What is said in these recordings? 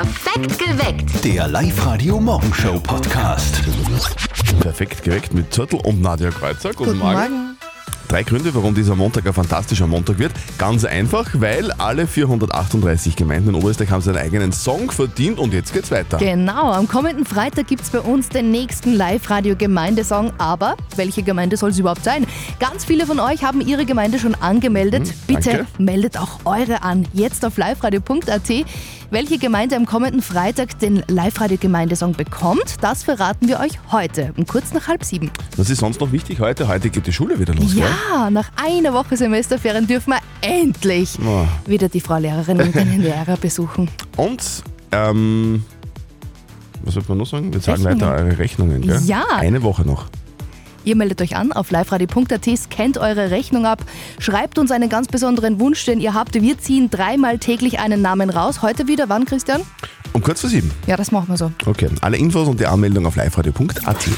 Perfekt geweckt. Der Live-Radio-Morgenshow-Podcast. Perfekt geweckt mit Zürtel und Nadja Kreuzer. Guten, Guten Morgen. Drei Gründe, warum dieser Montag ein fantastischer Montag wird. Ganz einfach, weil alle 438 Gemeinden in Oberösterreich haben seinen eigenen Song verdient und jetzt geht's weiter. Genau, am kommenden Freitag gibt es bei uns den nächsten Live-Radio-Gemeindesong. Aber welche Gemeinde soll es überhaupt sein? Ganz viele von euch haben ihre Gemeinde schon angemeldet. Bitte Hm, danke. meldet auch eure an. Jetzt auf liveradio.at. Welche Gemeinde am kommenden Freitag den Live-Radio-Gemeindesong bekommt, das verraten wir euch heute, um kurz nach halb sieben. Was ist sonst noch wichtig heute? Heute geht die Schule wieder los, gell? Ja, nach einer Woche Semesterferien dürfen wir endlich Oh. wieder die Frau Lehrerin und den Lehrer besuchen. Und, ähm, was sollte man noch sagen? Wir Rechnungen. weiter eure Rechnungen, gell? Ja. Eine Woche noch. Ihr meldet euch an auf liveradio.at, scannt eure Rechnung ab, schreibt uns einen ganz besonderen Wunsch, den ihr habt. Wir ziehen dreimal täglich einen Namen raus. Heute wieder, wann, Christian? Um kurz vor sieben. Ja, das machen wir so. Okay, alle Infos und die Anmeldung auf liveradio.at.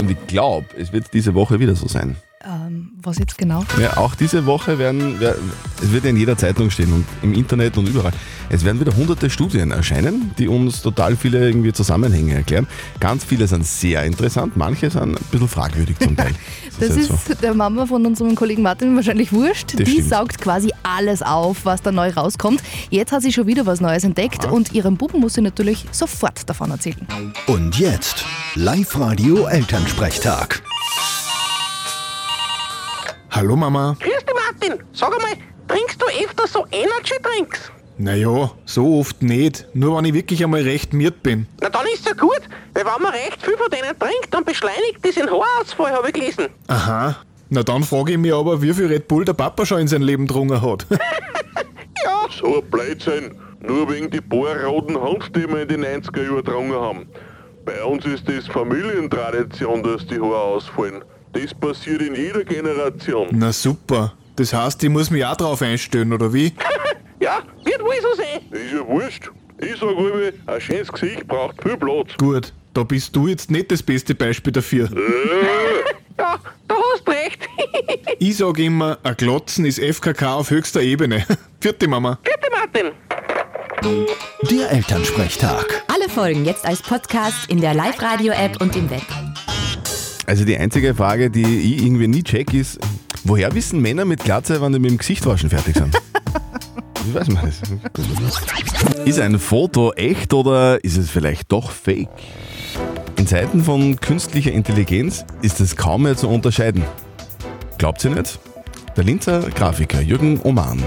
Und ich glaube, es wird diese Woche wieder so sein. Ähm, was jetzt genau? Ja, auch diese Woche werden, wer- es wird ja in jeder Zeitung stehen und im Internet und überall. Es werden wieder hunderte Studien erscheinen, die uns total viele irgendwie Zusammenhänge erklären. Ganz viele sind sehr interessant, manche sind ein bisschen fragwürdig zum Teil. Das halt ist der Mama von unserem Kollegen Martin wahrscheinlich wurscht. Das Die stimmt. saugt quasi alles auf, was da neu rauskommt. Jetzt hat sie schon wieder was Neues entdeckt und ihrem Buben muss sie natürlich sofort davon erzählen. Und jetzt Live-Radio-Elternsprechtag. Hallo Mama. Grüß dich, Martin. Sag einmal, trinkst du öfter so Energy-Drinks? Naja, so oft nicht. Nur wenn ich wirklich einmal recht miert bin. Na, dann ist ja gut, weil wenn man recht viel von denen trinkt, dann beschleunigt das den Haarausfall, habe ich gelesen. Aha. Na dann frage ich mich aber, wie viel Red Bull der Papa schon in sein Leben getrunken hat. Ja, So ein Blödsinn. Nur wegen die paar roten Hunde, die wir in den 90er Jahren getrunken haben. Bei uns ist das Familientradition, dass die Haare ausfallen. Das passiert in jeder Generation. Na super. Das heißt, ich muss mich auch drauf einstellen, oder wie? ja, wird wohl so sein. Ist ja wurscht. Ich sag immer, ein schönes Gesicht braucht viel Platz. Gut, da bist du jetzt nicht das beste Beispiel dafür. Ja, da hast recht. Ich sag immer, ein Glotzen ist FKK auf höchster Ebene. Vierte Mama. Bitte, Martin. Der Elternsprechtag. Alle Folgen jetzt als Podcast in der Live-Radio-App und im Web. Also die einzige Frage, die ich irgendwie nie check, ist, woher wissen Männer mit Glatze, wann die mit dem Gesicht waschen fertig sind? Wie weiß man das? Ist ein Foto echt oder ist es vielleicht doch fake? In Zeiten von künstlicher Intelligenz ist es kaum mehr zu unterscheiden. Glaubt ihr nicht? Der Linzer Grafiker Jürgen Oman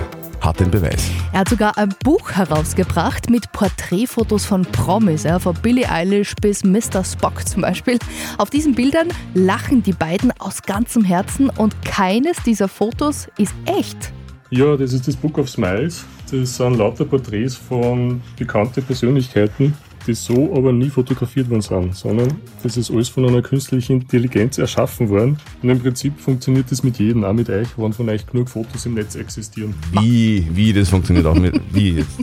hat den Beweis. Er hat sogar ein Buch herausgebracht mit Porträtfotos von Promis, ja, von Billie Eilish bis Mr. Spock zum Beispiel. Auf diesen Bildern lachen die beiden aus ganzem Herzen und keines dieser Fotos ist echt. Ja, das ist das Book of Smiles. Das sind lauter Porträts von bekannten Persönlichkeiten, die so aber nie fotografiert worden sind, sondern das ist alles von einer künstlichen Intelligenz erschaffen worden. Und im Prinzip funktioniert das mit jedem, auch mit euch, wenn von euch genug Fotos im Netz existieren. Wie, wie das funktioniert auch mit, wie jetzt?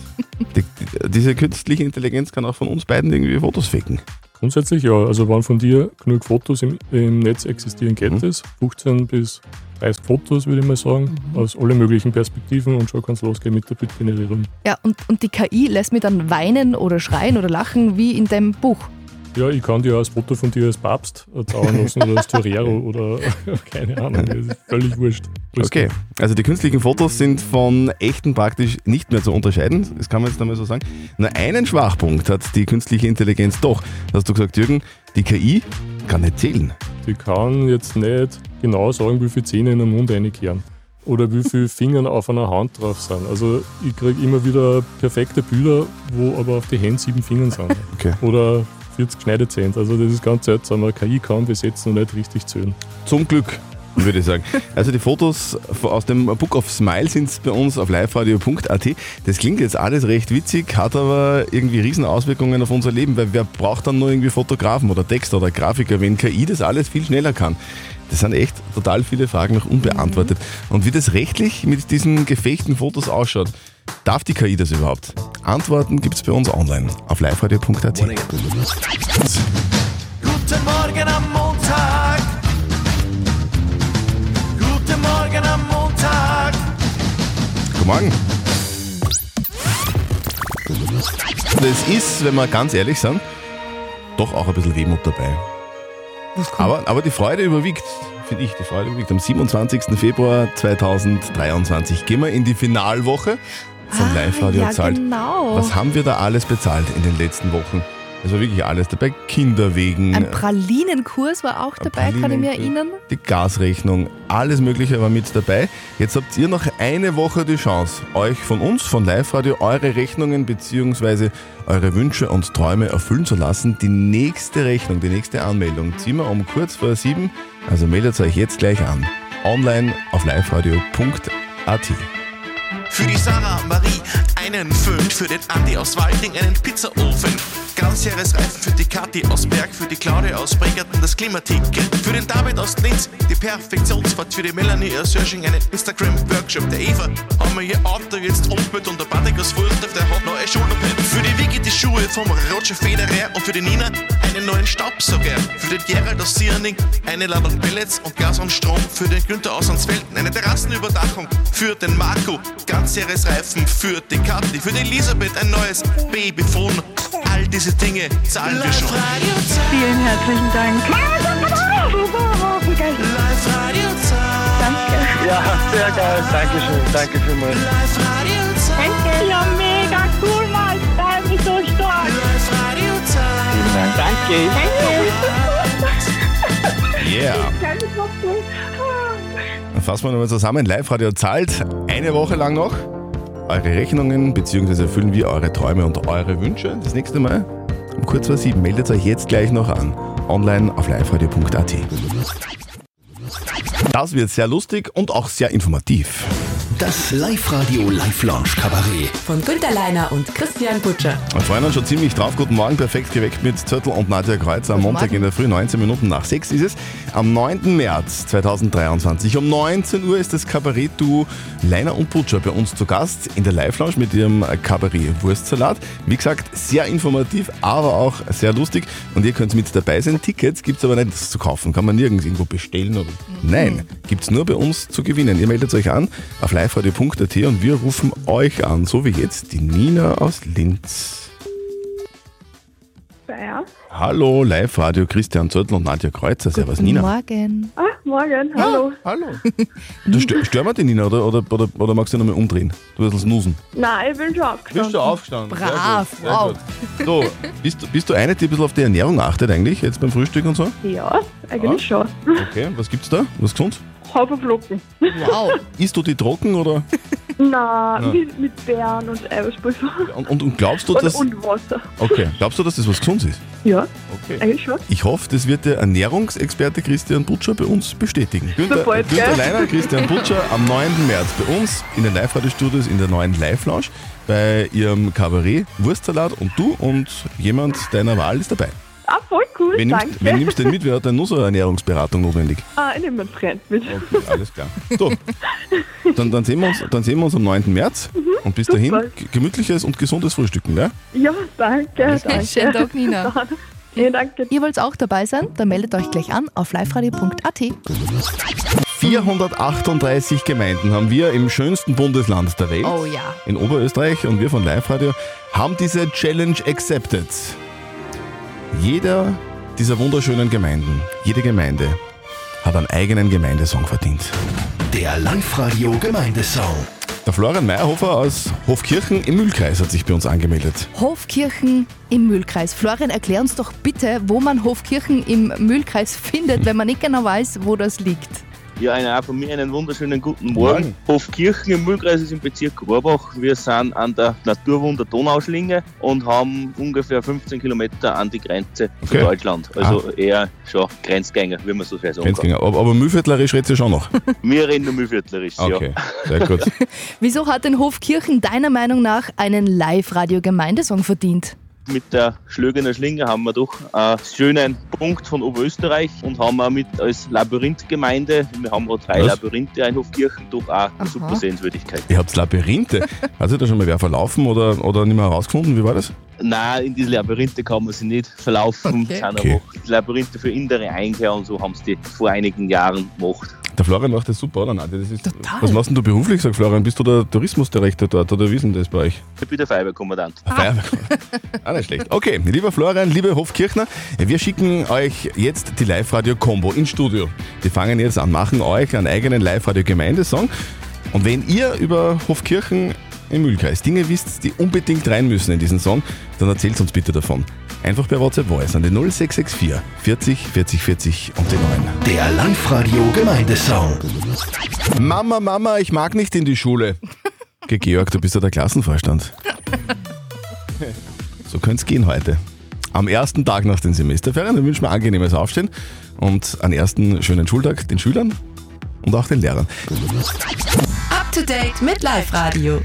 Die, die, diese künstliche Intelligenz kann auch von uns beiden irgendwie Fotos faken. Grundsätzlich ja, also wenn von dir genug Fotos im, im Netz existieren, geht es. 15 bis 30 Fotos, würde ich mal sagen, aus allen möglichen Perspektiven und schon kann es losgehen mit der Bildgenerierung. Ja, und, und die KI lässt mich dann weinen oder schreien oder lachen wie in dem Buch. Ja, ich kann dir auch ein Foto von dir als Papst äh, zaubern lassen oder als Torero oder keine Ahnung, das ist völlig wurscht. Alles Okay, also die künstlichen Fotos sind von echten praktisch nicht mehr zu unterscheiden, das kann man jetzt einmal so sagen. Nur einen Schwachpunkt hat die künstliche Intelligenz doch. Hast du gesagt, Jürgen, die KI kann nicht zählen. gut. Die kann jetzt nicht genau sagen, wie viele Zähne in den Mund reinkehren oder wie viele Finger auf einer Hand drauf sind. Also ich kriege immer wieder perfekte Bilder, wo aber auf die Hände sieben Finger sind. Okay. Oder 40 Schneidezähne. Also das ist ganz seltsam. Eine KI kann besetzen und nicht richtig zählen. Zum Glück, würde ich sagen. Also die Fotos aus dem Book of Smile sind bei uns auf liveradio.at. Das klingt jetzt alles recht witzig, hat aber irgendwie riesen Auswirkungen auf unser Leben, weil wer braucht dann nur irgendwie Fotografen oder Texter oder Grafiker, wenn KI das alles viel schneller kann? Das sind echt total viele Fragen noch unbeantwortet. Und wie das rechtlich mit diesen gefakten Fotos ausschaut, darf die KI das überhaupt? Antworten gibt es bei uns online auf liveradio.at. Guten Morgen am Montag. Guten Morgen am Montag. Guten Morgen. Das ist, wenn wir ganz ehrlich sind, doch auch ein bisschen Wehmut dabei. Aber, aber die Freude überwiegt, finde ich. Die Freude überwiegt. Am 27. Februar 2023 gehen wir in die Finalwoche Radio Ah, ja, zahlt. genau. Was haben wir da alles bezahlt in den letzten Wochen? Es war wirklich alles dabei. Kinderwegen, Ein Pralinenkurs war auch dabei, kann ich mir erinnern. die Gasrechnung, alles Mögliche war mit dabei. Jetzt habt ihr noch eine Woche die Chance, euch von uns, von Live Radio, eure Rechnungen bzw. eure Wünsche und Träume erfüllen zu lassen. Die nächste Rechnung, die nächste Anmeldung ziehen wir um kurz vor sieben. Also meldet euch jetzt gleich an. Online auf liveradio.at. Für die Sarah Marie einen Föhn, für den Andi aus Walding einen Pizzaofen. Ganzjahresreifen für die Kathi aus Berg, für die Claudia aus Bregerten das Klimaticket. Für den David aus Linz die Perfektionsfahrt, für die Melanie aus Sörsching einen Instagram-Workshop. Der Eva haben wir ihr Auto jetzt umpelt und der Patrick aus Fuhlendorf, der hat neue Schulterpad. Für die Vicky die Schuhe vom Roger Federer und für die Nina einen neuen Staubsauger. Für den Gerald aus Sierning eine Ladung Pellets und Gas und Strom. Für den Günther aus Ansfelden eine Terrassenüberdachung. Für den Marco Ganzjahresreifen. Für die Kathi, für die Elisabeth ein neues Babyphone. All diese Dinge zahlen wir schon. Vielen herzlichen Dank. Danke. Ja, sehr geil. Dankeschön. Danke vielmals. Danke. Ja, mega cool, Mann. Ich freue mich so stark. Vielen Dank. Danke. Yeah. Danke. Dann fassen wir nochmal zusammen. Live-Radio zahlt eine Woche lang noch eure Rechnungen bzw. erfüllen wir eure Träume und eure Wünsche. Das nächste Mal um kurz vor sieben. Meldet euch jetzt gleich noch an. Online auf liveradio.at. Das wird sehr lustig und auch sehr informativ. Das Live-Radio Live-Lounge Kabarett. Von Günter Leiner und Christian Butcher. Wir freuen uns schon ziemlich drauf. Guten Morgen, perfekt geweckt mit Zörtel und Nadja Kreuzer. Am Montag Morgen. in der Früh, 19 Minuten nach 6 ist es. Am 9. März 2023 um 19 Uhr ist das Kabarett-Duo Leiner und Butcher bei uns zu Gast in der Live-Lounge mit ihrem Kabarett-Wurstsalat. Wie gesagt, sehr informativ, aber auch sehr lustig. Und ihr könnt mit dabei sein. Tickets gibt es aber nicht zu kaufen. Kann man nirgends irgendwo bestellen. Oder? Nein, gibt es nur bei uns zu gewinnen. Ihr meldet euch an auf liveradio.at und wir rufen euch an. So wie jetzt die Nina aus Linz. Ja. Hallo, Live-Radio, Christian Zöttl und Nadja Kreuzer. Servus, Nina. Morgen. Ah, morgen. Hallo. Hallo. Du stör, stören wir die Nina oder, oder, oder, oder magst du nochmal umdrehen? Du wirst snoosen. Nein, ich bin schon aufgestanden. aufgestanden? Brav, wow. So, bist, du- bist du eine, die ein bisschen auf die Ernährung achtet eigentlich, jetzt beim Frühstück und so? Ja, eigentlich schon. Okay, was gibt's da? Was gesund? Haferflocken. Wow. Isst du die trocken oder? Nein, Ja. mit, mit Beeren und Eiweißpulver. Und, und, und glaubst du, Und, dass. und Wasser. Okay, glaubst du, dass das was Gesundes ist? Ja, Okay. eigentlich schon. Ich hoffe, das wird der Ernährungsexperte Christian Butcher bei uns bestätigen. Günther, Sofort, Günther gell? Leiner, Christian Butcher am 9. März bei uns in den Live-Radio-Studios in der neuen Live-Lounge bei ihrem Kabarett Wurstsalat und du und jemand deiner Wahl ist dabei. Ah, voll cool, Wen danke. nimmst, wen nimmst du denn mit? Wer hat denn nur so eine Ernährungsberatung notwendig? Ah, ich nehme einen Freund mit. Okay, alles klar. So, dann, dann, sehen wir uns, dann sehen wir uns am 9. März und bis dahin super. gemütliches und gesundes Frühstücken. Ja? Ja, danke, danke. Schönen Tag, Nina. Dann- Ja, danke. Ihr wollt auch dabei sein? Dann meldet euch gleich an auf liveradio.at. 438 Gemeinden haben wir im schönsten Bundesland der Welt. Oh ja. in Oberösterreich und wir von Live Radio haben diese Challenge accepted. Jeder dieser wunderschönen Gemeinden, jede Gemeinde hat einen eigenen Gemeindesong verdient. Der Live-Radio Gemeindesong. Der Florian Meyerhofer aus Hofkirchen im Mühlkreis hat sich bei uns angemeldet. Hofkirchen im Mühlkreis. Florian, erklär uns doch bitte, wo man Hofkirchen im Mühlkreis findet, wenn man nicht genau weiß, wo das liegt. Ja, einen, auch von mir einen wunderschönen guten Morgen. Hofkirchen im Mühlkreis ist im Bezirk Rohrbach. Wir sind an der Naturwunder Donauschlinge und haben ungefähr 15 Kilometer an die Grenze zu Okay. Deutschland. Also eher schon Grenzgänger, wie man so schön sagen kann. Grenzgänger. Aber, aber Mühlviertlerisch redet sie schon noch. Wir reden nur Mühlviertlerisch, Okay, ja. sehr gut. Wieso hat denn Hofkirchen deiner Meinung nach einen Live-Radio-Gemeindesong verdient? Mit der Schlögener Schlinge haben wir doch einen schönen Punkt von Oberösterreich und haben auch mit als Labyrinthgemeinde, wir haben auch drei Was? Labyrinthe in Hofkirchen, doch auch eine super Sehenswürdigkeit. Ihr habt Labyrinthe. Hat sich da schon mal wer verlaufen oder, oder nicht mehr herausgefunden? Wie war das? Nein, in diese Labyrinthe kann man sich nicht verlaufen. Okay. Okay. Okay. Labyrinthe für innere Einkehr und so haben sie die vor einigen Jahren gemacht. Der Florian macht das super, oder? Nadja? Das ist, Was machst denn du beruflich, sagt Florian? Bist du der Tourismusdirektor dort oder wie ist denn das bei euch? Ich bin der Feuerwehrkommandant. Feuerwehr. Ah, nicht schlecht. Okay, lieber Florian, liebe Hofkirchner, wir schicken euch jetzt die Live-Radio-Combo ins Studio. Die fangen jetzt an, machen euch einen eigenen Live-Radio-Gemeindesong. Und wenn ihr über Hofkirchen im Mühlkreis Dinge wisst, die unbedingt rein müssen in diesen Song, dann erzählt uns bitte davon. Einfach per WhatsApp Voice an die 0664 40 40 40 und den 9. Der Live-Radio Gemeindesong. Mama, Mama, ich mag nicht in die Schule. Geh, Georg, du bist ja der Klassenvorstand. So könnte es gehen heute. Am ersten Tag nach den Semesterferien, dann wünschen wir angenehmes Aufstehen und einen ersten schönen Schultag den Schülern und auch den Lehrern. Up to date mit Live Radio.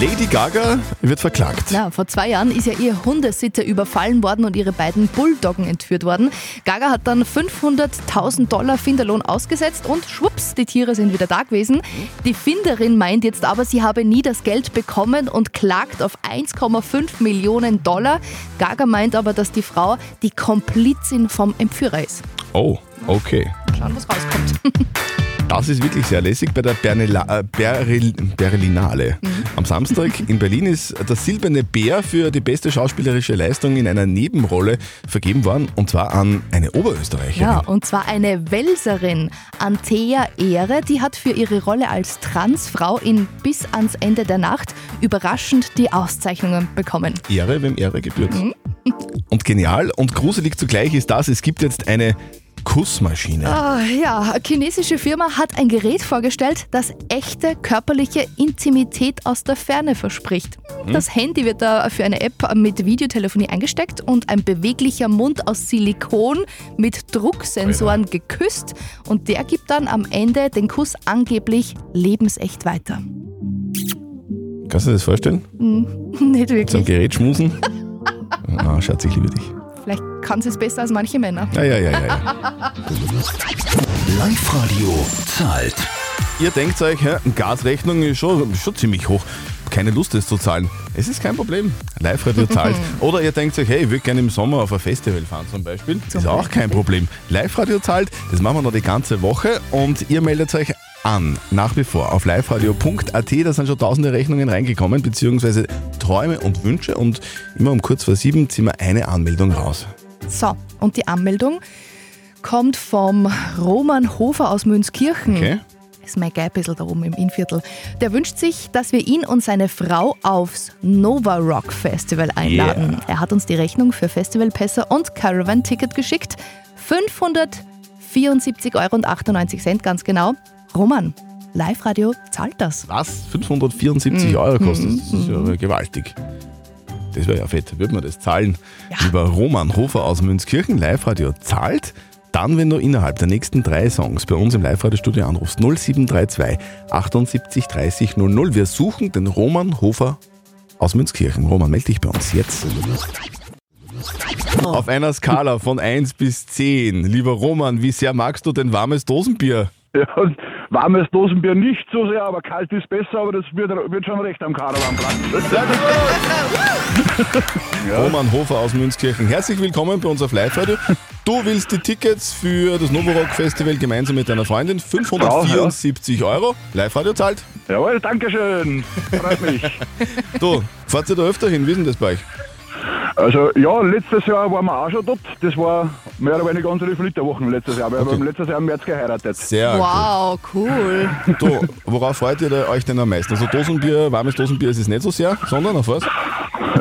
Lady Gaga wird verklagt. Na, vor zwei Jahren ist ja ihr Hundesitter überfallen worden und ihre beiden Bulldoggen entführt worden. Gaga hat dann 500.000 Dollar Finderlohn ausgesetzt und schwupps, die Tiere sind wieder da gewesen. Die Finderin meint jetzt aber, sie habe nie das Geld bekommen und klagt auf 1,5 Millionen Dollar. Gaga meint aber, dass die Frau die Komplizin vom Entführer ist. Oh, okay. Schauen, was rauskommt. Das ist wirklich sehr lässig bei der Bernela, äh, Berlin, Berlinale. Am Samstag in Berlin ist der Silberne Bär für die beste schauspielerische Leistung in einer Nebenrolle vergeben worden und zwar an eine Oberösterreicherin. Ja, und zwar eine Welserin, Antea Ehre, die hat für ihre Rolle als Transfrau in Bis ans Ende der Nacht überraschend die Auszeichnungen bekommen. Ehre, wem Ehre gebührt. Und genial und gruselig zugleich ist das, es gibt jetzt eine Kussmaschine. Ah, ja, eine chinesische Firma hat ein Gerät vorgestellt, das echte körperliche Intimität aus der Ferne verspricht. Das Handy wird da für eine App mit Videotelefonie eingesteckt und ein beweglicher Mund aus Silikon mit Drucksensoren geküsst und der gibt dann am Ende den Kuss angeblich lebensecht weiter. Kannst du dir das vorstellen? Hm, nicht wirklich. Gerät schmusen? Ah, Schatz, ich liebe dich. Vielleicht kann sie es besser als manche Männer. Ja, ja, ja, ja. ja. Live-Radio zahlt. Ihr denkt euch, eine Gasrechnung ist schon, schon ziemlich hoch. Keine Lust, das zu zahlen. Es ist kein Problem. Live-Radio zahlt. Oder ihr denkt euch, hey, ich würde gerne im Sommer auf ein Festival fahren zum Beispiel. ist auch kein Problem. Live-Radio zahlt, das machen wir noch die ganze Woche und ihr meldet euch an, nach wie vor, auf liveradio.at. Da sind schon tausende Rechnungen reingekommen, beziehungsweise Träume und Wünsche und immer um kurz vor sieben ziehen wir eine Anmeldung raus. So, und die Anmeldung kommt vom Roman Hofer aus Münzkirchen. Okay? Ist mein Guy ein bisschen da oben im Innviertel. Der wünscht sich, dass wir ihn und seine Frau aufs Nova Rock Festival einladen. Yeah. Er hat uns die Rechnung für Festivalpässe und Caravan-Ticket geschickt. 574,98 Euro, ganz genau. Roman, Live-Radio zahlt das. Was? 574 Euro kostet das? Das ist ja gewaltig. Das wäre ja fett. Würde man das zahlen? Lieber Roman Hofer aus Münzkirchen, Live-Radio zahlt. Dann, wenn du innerhalb der nächsten drei Songs bei uns im Live-Radio-Studio anrufst, 0732 78 30 00. Wir suchen den Roman Hofer aus Münzkirchen. Roman, melde dich bei uns jetzt. Auf einer Skala von 1 bis 10, lieber Roman, wie sehr magst du denn warmes Dosenbier? Ja, warmes Dosenbier nicht so sehr, aber kalt ist besser, aber das wird, wird schon recht am Karawanplatz. Roman Hofer aus Münzkirchen. Herzlich willkommen bei uns auf Live-Radio. Du willst die Tickets für das Novorock Festival gemeinsam mit deiner Freundin. 574 Euro. Live-Radio zahlt. Jawohl, Dankeschön. Freut mich. Du, fahrt ihr da öfter hin? Wie ist denn das bei euch? Also ja, letztes Jahr waren wir auch schon dort. Das war mehr oder weniger unsere Flitterwochen letztes Jahr. Wir haben letztes Jahr im März geheiratet. Sehr Wow, cool. Du, worauf freut ihr da- euch denn am meisten? Also Dosenbier, warmes Dosenbier ist es nicht so sehr, sondern auf was?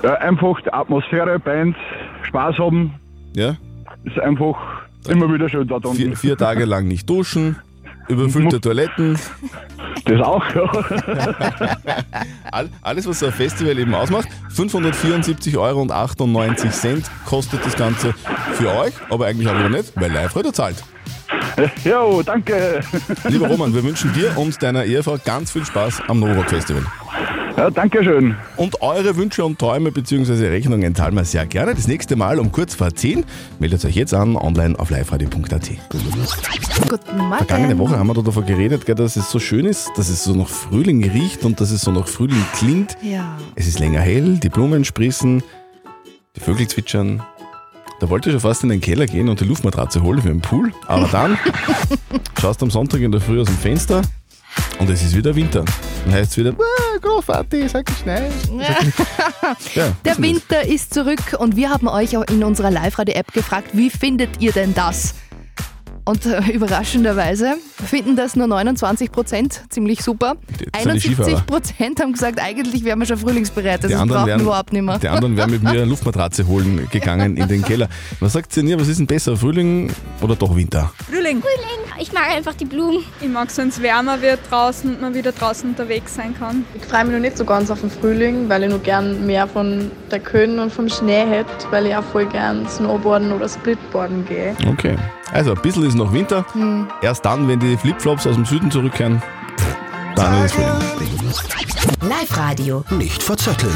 Ja, einfach die Atmosphäre, Bands, Spaß haben. Ja? Ist einfach immer wieder schön dort unten. Vier, vier Tage lang nicht duschen, überfüllte Toiletten. Das auch, ja. All, alles, was so ein Festival eben ausmacht. 574,98 Euro kostet das Ganze für euch, aber eigentlich auch wieder nicht, weil Live-Radio zahlt. Jo, danke. Lieber Roman, wir wünschen dir und deiner Ehefrau ganz viel Spaß am Novorock Festival. Ja, danke schön. Und eure Wünsche und Träume bzw. Rechnungen zahlen wir sehr gerne. Das nächste Mal um kurz vor 10. Meldet euch jetzt an, online auf liveradio.at. Guten Morgen. Vergangene Woche haben wir da davon geredet, gell, dass es so schön ist, dass es so nach Frühling riecht und dass es so nach Frühling klingt. Ja. Es ist länger hell, die Blumen sprießen, die Vögel zwitschern, Da wollte ich schon fast in den Keller gehen und die Luftmatratze holen für den Pool. Aber dann schaust du am Sonntag in der Früh aus dem Fenster und es ist wieder Winter. Dann heißt es wieder, ah, Großvati, sag geschneit. Ja, Der Winter ist zurück und wir haben euch auch in unserer Live-Radio-App gefragt, wie findet ihr denn das? Und äh, überraschenderweise finden das nur 29 Prozent, ziemlich super. Skifahrer. 71 Prozent haben gesagt, eigentlich wären wir schon frühlingsbereit, also Die das anderen, brauchen wir wären, überhaupt nicht mehr. die anderen wären mit mir eine Luftmatratze holen gegangen in den Keller. Was sagt ihr, was ist denn besser, Frühling oder doch Winter? Frühling. Frühling. Ich mag einfach die Blumen. Ich mag es, wenn es wärmer wird draußen und man wieder draußen unterwegs sein kann. Ich freue mich noch nicht so ganz auf den Frühling, weil ich noch gern mehr von der Köhen und vom Schnee hätte, weil ich auch voll gern Snowboarden oder Splitboarden gehe. Okay. Also ein bisschen ist noch Winter. Hm. Erst dann, wenn die Flipflops aus dem Süden zurückkehren, dann ist es Frühling. Live-Radio. Nicht verzetteln.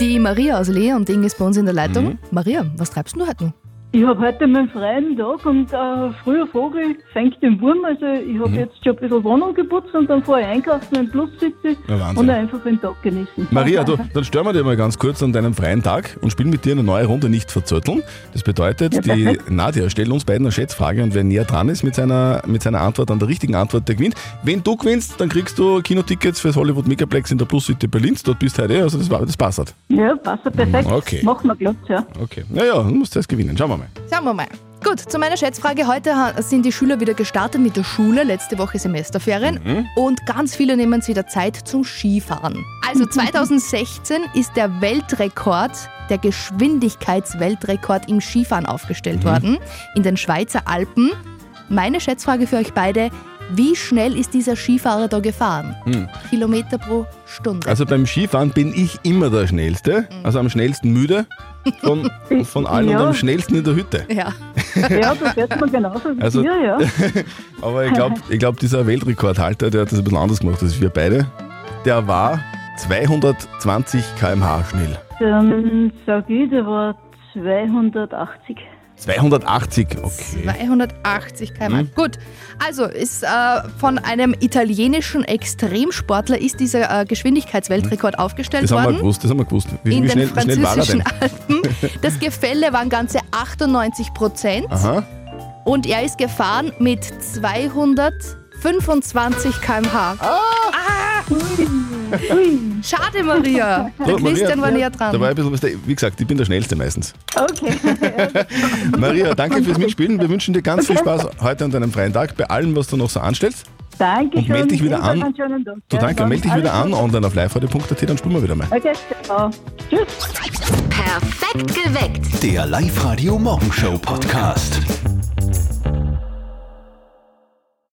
Die Maria aus Lee und Ding ist bei uns in der Leitung. Mhm. Maria, was treibst du heute noch? Ich habe heute meinen freien Tag und äh, früher Vogel fängt den Wurm. Also ich habe jetzt schon ein bisschen Wohnung geputzt und dann fahre ich einkaufen in Plus City Ja, und einfach den Tag genießen. Maria, du, dann stören wir dir mal ganz kurz an deinem freien Tag und spielen mit dir eine neue Runde nicht verzötteln. Das bedeutet, Ja, die. Nadia stellt uns beiden eine Schätzfrage und wer näher dran ist mit seiner, mit seiner Antwort an der richtigen Antwort, der gewinnt. Wenn du gewinnst, dann kriegst du Kinotickets fürs Hollywood Megaplex in der Plus City Berlin. Dort bist du heute, eh, also das, das passt. Ja, passt perfekt. Okay. Machen wir glatt, ja. Okay. Naja, du musst erst gewinnen. Schauen wir mal. Schauen wir mal. Gut, zu meiner Schätzfrage. Heute sind die Schüler wieder gestartet mit der Schule. Letzte Woche Semesterferien. Mhm. Und ganz viele nehmen sich wieder Zeit zum Skifahren. Also 2016 ist der Weltrekord, der Geschwindigkeitsweltrekord im Skifahren aufgestellt Mhm. worden. In den Schweizer Alpen. Meine Schätzfrage für euch beide. Wie schnell ist dieser Skifahrer da gefahren? Hm. Kilometer pro Stunde. Also beim Skifahren bin ich immer der Schnellste, also am schnellsten müde von, von allen Ja. und am schnellsten in der Hütte. Ja. Ja, da fährt man genauso wie Also- wir, ja. Aber ich glaube, ich glaub, dieser Weltrekordhalter, der hat das ein bisschen anders gemacht als wir beide, der war 220 km/h schnell. Dann sage ich, der war 280. 280, okay. 280 km. Hm. Gut, also ist äh, von einem italienischen Extremsportler ist dieser äh, Geschwindigkeitsweltrekord aufgestellt Das haben wir worden. gewusst, das haben wir gewusst. Wie, in wie, den schnell, wie schnell war er französischen denn? Alpen. Das Gefälle waren ganze 98 Prozent Aha. und er ist gefahren mit 225 km/h. Ah! Schade, Maria. Der So, Christian war näher Da dran. war ein bisschen, wie gesagt, ich bin der Schnellste meistens. Okay. Maria, danke fürs Mitspielen. Wir wünschen dir ganz viel Spaß heute an deinem freien Tag bei allem, was du noch so anstellst. Danke Und meld dich wieder an. Du danke, dann melde dich wieder an online auf liveradio.at, dann spielen wir wieder mal. Okay, genau. Tschüss. Perfekt geweckt. Der Live-Radio Morgenshow Podcast.